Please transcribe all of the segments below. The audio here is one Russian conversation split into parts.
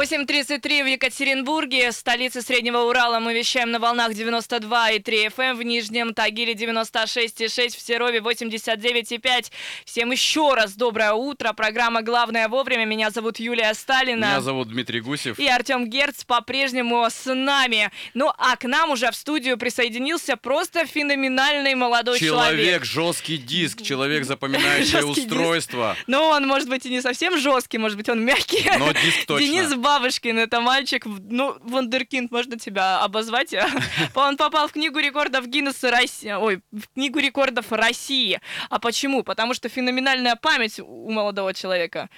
8.33 в Екатеринбурге, столице Среднего Урала. Мы вещаем на волнах 92 и 3 FM, в Нижнем Тагиле 96,6, в Серове 89,5. Всем еще раз доброе утро. Программа «Главное вовремя». Меня зовут Юлия Сталина. Меня зовут Дмитрий Гусев. И Артем Герц по-прежнему с нами. Ну, а к нам уже в студию присоединился просто феноменальный молодой человек. Человек, жесткий диск, человек, запоминающее устройство. Ну, он, может быть, и не совсем жесткий, может быть, он мягкий. Но диск точно. Денис Бабушкин, это мальчик, ну, вундеркинд, можно тебя обозвать. Он попал в книгу рекордов Гиннесса России, ой, в книгу рекордов России. А почему? Потому что феноменальная память у молодого человека.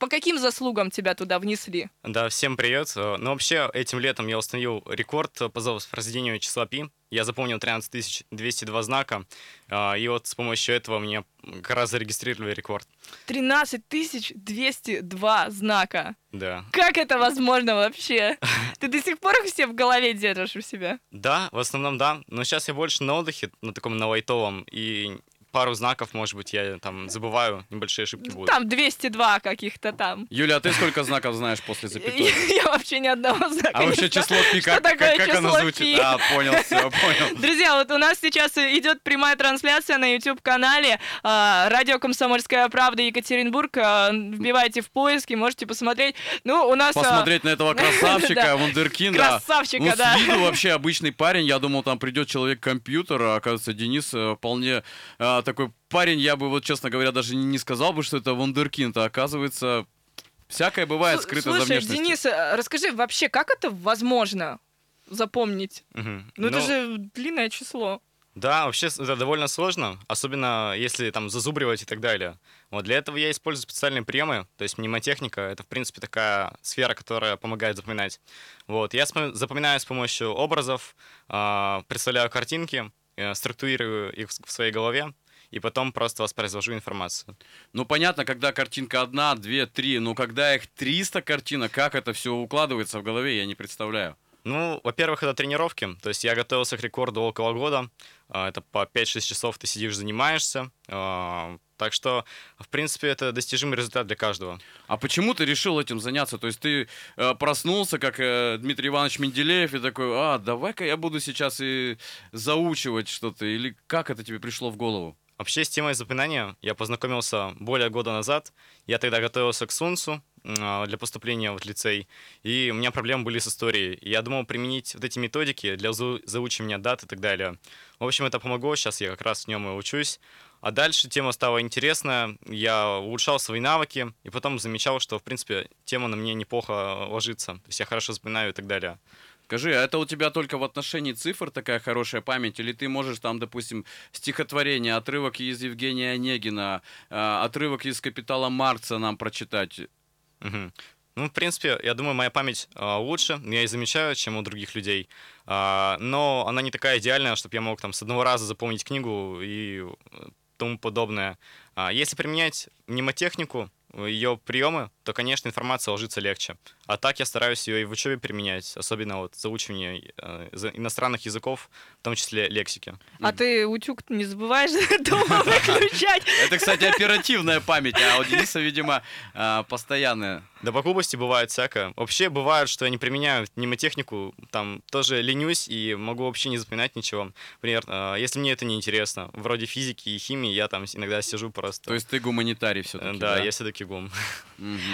По каким заслугам тебя туда внесли? Да, всем привет. Ну, вообще, этим летом я установил рекорд по воспроизведению числа пи. Я запомнил 13 202 знака, а, и вот с помощью этого мне как раз зарегистрировали рекорд. 13 202 знака? Да. Как это возможно вообще? Ты до сих пор их все в голове держишь у себя? Да, в основном да. Но сейчас я больше на отдыхе, на таком на лайтовом, и пару знаков, может быть, я там забываю, небольшие ошибки будут. Там 202 каких-то там. Юля, а ты сколько знаков знаешь после запятой? Я вообще ни одного знака А вообще число пи, как, как, как оно звучит? А, понял, все, понял. Друзья, вот у нас сейчас идет прямая трансляция на YouTube-канале а, Радио Комсомольская правда Екатеринбург. А, вбивайте в поиски, можете посмотреть. Ну, у нас... А, Посмотреть на этого красавчика, вундеркинда. Красавчика, ну, да. с виду вообще обычный парень. Я думал, там придет человек-компьютер, а оказывается, Денис э, вполне такой парень, я бы вот, честно говоря, даже не сказал бы, что это вундеркинд, а оказывается, всякое бывает скрыто Слушай, за внешностью. Денис, э, расскажи вообще, как это возможно запомнить? Угу. Ну, ну, это же длинное число. Да, вообще это довольно сложно, особенно если там зазубривать и так далее. Вот для этого я использую специальные приемы, то есть мнемотехника — это, в принципе, такая сфера, которая помогает запоминать. Вот, я запоминаю с помощью образов, а, представляю картинки, э, структурирую их в своей голове, и потом просто воспроизвожу информацию. Ну, понятно, когда картинка одна, две, три, но когда их 300 картинок, как это все укладывается в голове, я не представляю. Ну, во-первых, это тренировки. То есть я готовился к рекорду около года. А, это по 5-6 часов ты сидишь, занимаешься. А, так что, в принципе, это достижимый результат для каждого. А почему ты решил этим заняться? То есть ты э, проснулся, как э, Дмитрий Иванович Менделеев, и такой, а, давай-ка я буду сейчас и заучивать что-то. Или как это тебе пришло в голову? Вообще с темой запоминания я познакомился более года назад. Я тогда готовился к Сунсу а, для поступления в лицей, и у меня проблемы были с историей. Я думал применить вот эти методики для заучивания дат и так далее. В общем, это помогло, сейчас я как раз в нем и учусь. А дальше тема стала интересная, я улучшал свои навыки, и потом замечал, что, в принципе, тема на мне неплохо ложится. То есть я хорошо запоминаю и так далее. Скажи, а это у тебя только в отношении цифр такая хорошая память, или ты можешь там, допустим, стихотворение, отрывок из Евгения Онегина, э, отрывок из «Капитала Маркса» нам прочитать? Угу. Ну, в принципе, я думаю, моя память э, лучше, я и замечаю, чем у других людей. Э, но она не такая идеальная, чтобы я мог там с одного раза запомнить книгу и тому подобное. Если применять мнемотехнику, ее приемы, то, конечно, информация ложится легче. А так я стараюсь ее и в учебе применять, особенно вот заучивание э, иностранных языков, в том числе лексики. А ты утюг не забываешь дома выключать? Это, кстати, оперативная память, а у Дениса, видимо, э, постоянная. Да по глупости бывает всякое. Вообще бывает, что я не применяю мнемотехнику, там тоже ленюсь и могу вообще не запоминать ничего. Например, э, если мне это не интересно, вроде физики и химии, я там иногда сижу просто. То есть ты гуманитарий все-таки, да? Да, я все-таки гум.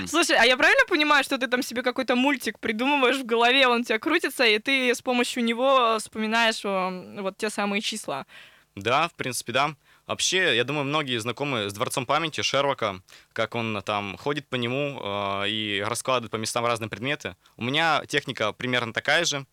Слушай, а я правильно понимаю, что ты там себе какой-то мультик придумываешь в голове, он у тебя крутится, и ты с помощью него вспоминаешь вот те самые числа? Да, в принципе, да. Вообще, я думаю, многие знакомы с Дворцом памяти Шерлока, как он там ходит по нему э, и раскладывает по местам разные предметы. У меня техника примерно такая же.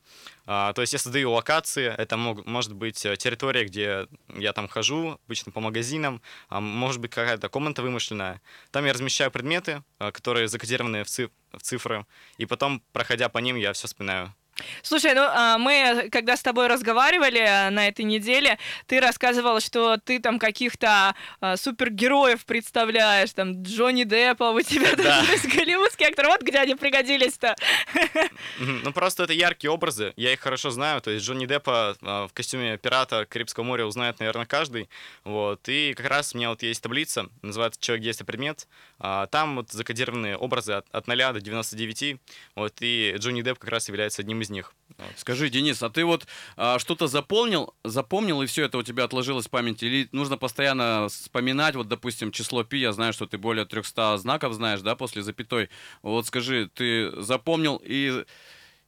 Э, то есть я создаю локации, это мог, может быть э, территория, где я там хожу, обычно по магазинам, а может быть какая-то комната вымышленная. Там я размещаю предметы, э, которые закодированы в, циф в цифры, и потом, проходя по ним, я все вспоминаю. Слушай, ну а, мы, когда с тобой разговаривали а, на этой неделе, ты рассказывал, что ты там каких-то а, супергероев представляешь, там Джонни Деппа у тебя Да. даже есть голливудский актер. Вот где они пригодились-то. Ну, просто это яркие образы, я их хорошо знаю, то есть Джонни Деппа а, в костюме пирата Карибского моря узнает, наверное, каждый, вот, и как раз у меня вот есть таблица, называется «Человек, действие, предмет», там вот закодированы образы от, от 0 до 99, вот, и Джонни Депп как раз является одним из них. Скажи, Денис, а ты вот а, что-то запомнил, запомнил, и все это у тебя отложилось в памяти? Или нужно постоянно вспоминать, вот, допустим, число пи, я знаю, что ты более 300 знаков знаешь, да, после запятой. Вот скажи, ты запомнил и,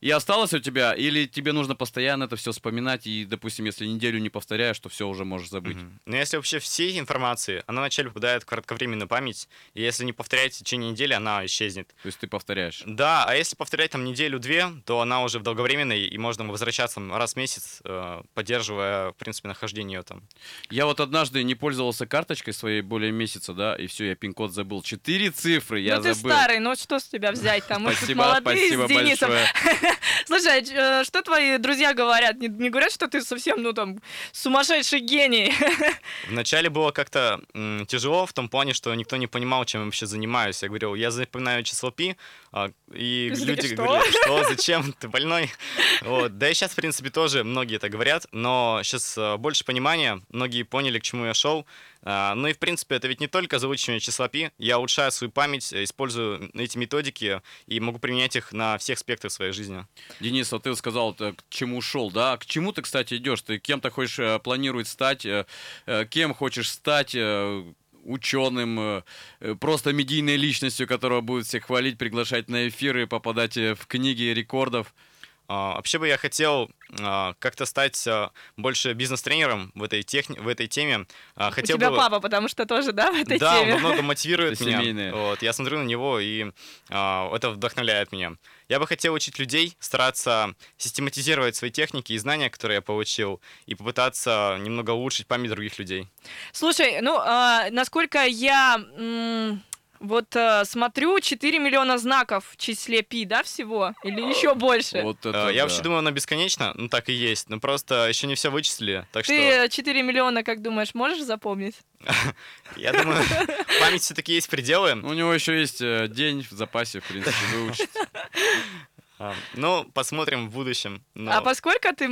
и осталось у тебя, или тебе нужно постоянно это все вспоминать, и, допустим, если неделю не повторяешь, то все уже можешь забыть? Мгм. Но если вообще всей информации, она вначале попадает в кратковременную память, и если не повторять в течение недели, она исчезнет. То есть ты повторяешь. Да, а если повторять там неделю-две, то она уже в долговременной, и можно возвращаться раз в месяц, э, поддерживая, в принципе, нахождение ее там. Я вот однажды не пользовался карточкой своей более месяца, да, и все, я пин-код забыл. Четыре цифры я ну ты забыл. старый, ну что с тебя взять там? Мы Спасибо, молодые спасибо с Денисом. большое. Слушай, а э, что твои друзья говорят? Не, не говорят, что ты совсем, ну там, сумасшедший гений? Вначале было как-то м, тяжело в том плане, что никто не понимал, чем я вообще занимаюсь. Я говорил, я запоминаю число пи, а, и Ты люди что? говорили, что, зачем, ты больной? Вот. Да и сейчас, в принципе, тоже многие это говорят, но сейчас больше понимания, многие поняли, к чему я шел. А, Ну и, в принципе, это ведь не только заучивание числа пи, я улучшаю свою память, э, использую эти методики и могу применять их на всех спектрах своей жизни. Денис, вот ты сказал, ты к чему шел, да? К чему ты, кстати, идешь? Ты кем-то хочешь э, планировать стать? э, э, Кем хочешь стать? э, ученым, э, э, просто медийной личностью, которая будет всех хвалить, приглашать на эфиры, попадать э, в книги рекордов. А, Вообще бы я хотел а, как-то стать а, больше бизнес-тренером в этой, техни... в этой теме. А, У Хотел тебя бы... папа, потому что тоже, да, в этой да, теме? он много мотивирует Это меня. семейное. Вот, я смотрю на него, и это вдохновляет меня. Я бы хотел учить людей, стараться систематизировать свои техники и знания, которые я получил, и попытаться немного улучшить память других людей. Слушай, ну, насколько я вот а, смотрю, 4 миллиона знаков в числе пи, да, всего? Или еще больше? Вот это я да. вообще думаю, оно бесконечно, ну так и есть, но просто еще не все вычислили, так что Ты 4 миллиона, как думаешь, можешь запомнить? я думаю, память все-таки есть пределы. У него еще есть э, день в запасе, в принципе, выучить. А, Ну, посмотрим в будущем. но- А поскольку ты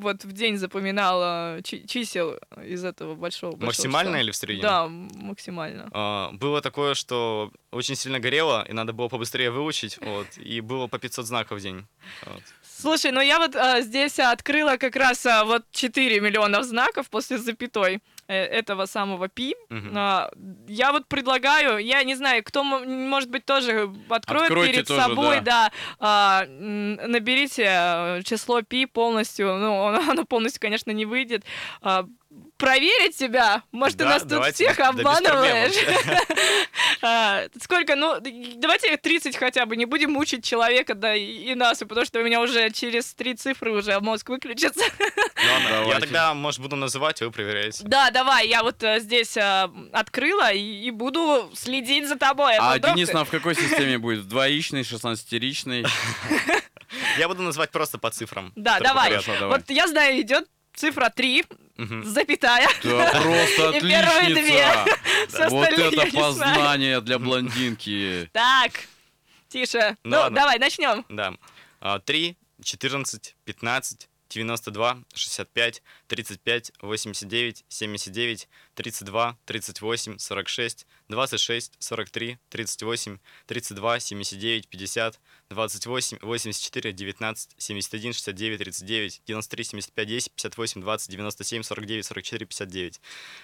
вот в день запоминал а, чи- чисел из этого большого, большого Максимально числа? или в среднем? Да, максимально. А, Было такое, что очень сильно горело, и надо было побыстрее выучить, вот, и было по 500 знаков в день. Вот. Слушай, ну я вот а, здесь открыла как раз а, вот 4 миллиона знаков после запятой этого самого пи. А, Я вот предлагаю, я не знаю, кто, может быть, тоже откроет Откройте перед тоже, собой, да, а, м, наберите э, число пи полностью, ну, оно, оно полностью, конечно, не выйдет. А, Проверить тебя? Может, ты Да, нас тут всех без обманываешь? А, Сколько? Ну, давайте 30 хотя бы, не будем мучить человека, да и нас, потому что у меня уже через три цифры уже мозг выключится. Ладно, Я тогда, может, буду называть, а вы проверяете. Да, давай, я вот э, здесь э, открыла и, буду следить за тобой. А вдруг Денис ты- нам в какой системе будет? В Двоичный, шестнадцатеричный? Я буду называть просто по цифрам. Да. Хорошо, давай. Вот я знаю, идет цифра 3, Мгм. запятая. Да, просто И первые две. отличница! Вот это познание для блондинки. Так, тише. Ну давай, начнем. Да. А, 3, 14, 15, 92, 65, 35, 89, 79, 32, 38, 46, 26, 43, 38, 32, 79, 50, 28, 84, 19, 71, 69, 39, 93, 75, 10, 58, 20, 97, 49, 44, 59.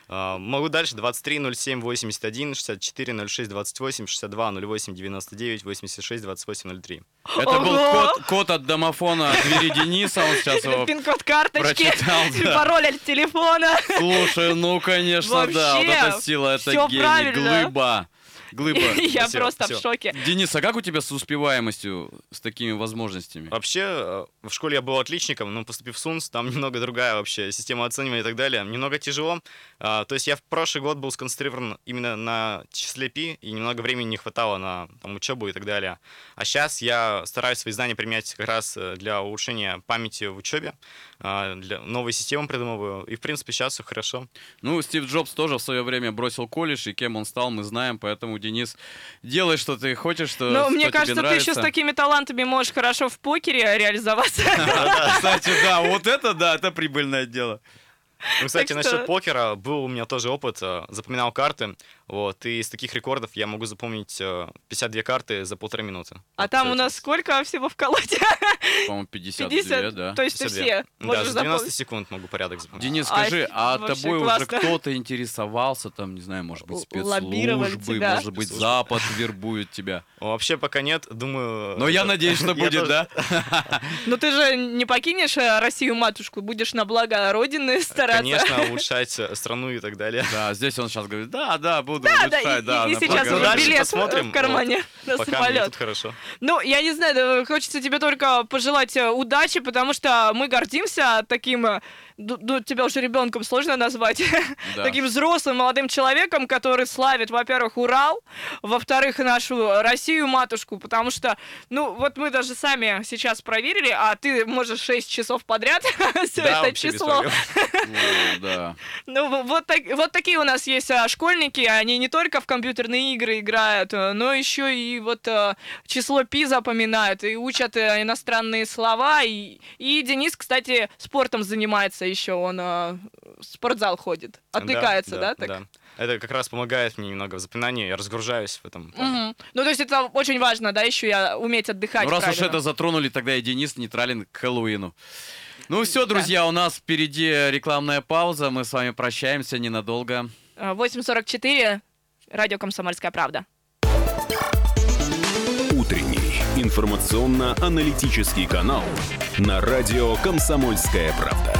А, Могу дальше. 23, 07, 81, 64, 06, 28, 62, 08, 99, 86, 28, 03. Это был Ого! код, код от домофона от двери Дениса, он сейчас его Пин-код карточки, прочитал. да. пароль от телефона. Слушай, ну конечно, да, вот эта сила, это гений, правильно. Глыба. Глыба. Я Спасибо, просто в всё. шоке. Денис, а как у тебя с успеваемостью, с такими возможностями? Вообще, э, в школе я был отличником, но поступив в СУНС, там немного другая вообще система оценивания и так далее. Немного тяжело. А, То есть я в прошлый год был сконцентрирован именно на числе пи, и немного времени не хватало на там, учебу и так далее. А сейчас я стараюсь свои знания применять как раз э, для улучшения памяти в учебе, а, для новые системы придумываю, и в принципе сейчас все хорошо. Ну, Стив Джобс тоже в свое время бросил колледж, и кем он стал, мы знаем, поэтому, Денис, делай, что ты хочешь, что, Ну, мне тебе кажется, ты еще с такими талантами можешь хорошо в покере реализоваться. Кстати, да, вот это, да, это прибыльное дело. Кстати, насчет покера был у меня тоже опыт. э, Запоминал карты. Вот, и из таких рекордов я могу запомнить э, 52 карты за полторы минуты. А Вот, там у кстати. нас сколько всего в колоде? По-моему, 52, 50. да. То есть ты 52. все Да, за 90 запомнить. секунд могу порядок запомнить. Денис, Ай, скажи, а тобой уже кто-то интересовался, там, не знаю, может быть, спецслужбы, тебя. может быть, Запад вербует тебя. Вообще пока нет, думаю... Но я это- надеюсь, что будет, да? Ну ты же не покинешь э, Россию матушку, будешь на благо Родины стараться. Конечно, улучшать э, страну и так далее. Да, здесь он сейчас говорит, да, да, буду Да, да, улучшать, и, да. и на сейчас уже дальше билет посмотрим. в кармане на Пока самолет. тут хорошо. Ну, я не знаю, да, хочется тебе только пожелать э, удачи, потому что мы гордимся таким, ду- тебя уже ребенком сложно назвать, Да. таким взрослым молодым человеком, который славит, во-первых, Урал, во-вторых, нашу Россию матушку, потому что, ну, вот мы даже сами сейчас проверили, а ты можешь 6 часов подряд все Да, это число. да. Ну, вот, так- вот такие у нас есть а, школьники, они не только в компьютерные игры играют, э, но еще и вот э, число пи запоминают, и учат э, иностранные слова, и, и Денис, кстати, спортом занимается еще, он э, в спортзал ходит, отвлекается, да? так? Это как раз помогает мне немного в запоминании, я разгружаюсь в этом. Мгм. Ну, то есть это очень важно, да, еще и уметь отдыхать Ну, раз уж правильно. это затронули, тогда и Денис нейтрален к Хэллоуину. Ну все, друзья, у нас впереди рекламная пауза. Мы с вами прощаемся ненадолго. Э, 8.44, радио «Комсомольская правда». Утренний информационно-аналитический канал на радио «Комсомольская правда».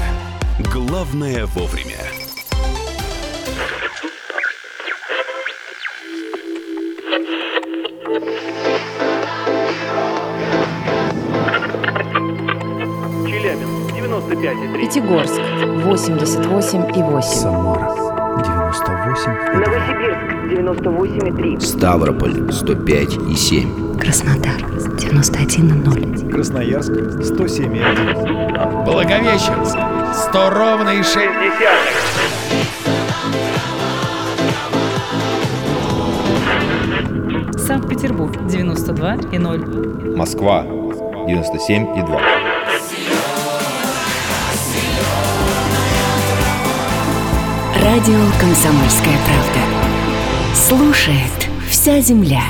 Главное вовремя. Челябинск 95,3. Пятигорск 88,8. Самара 98 Новосибирск 98,3. Ставрополь 105 и 7. Краснодар 91,0. Красноярск 107,1 Благовещенск 100 ровно и 6. Санкт-Петербург 92,0. Москва 97,2. Радио «Комсомольская правда». Слушает вся земля.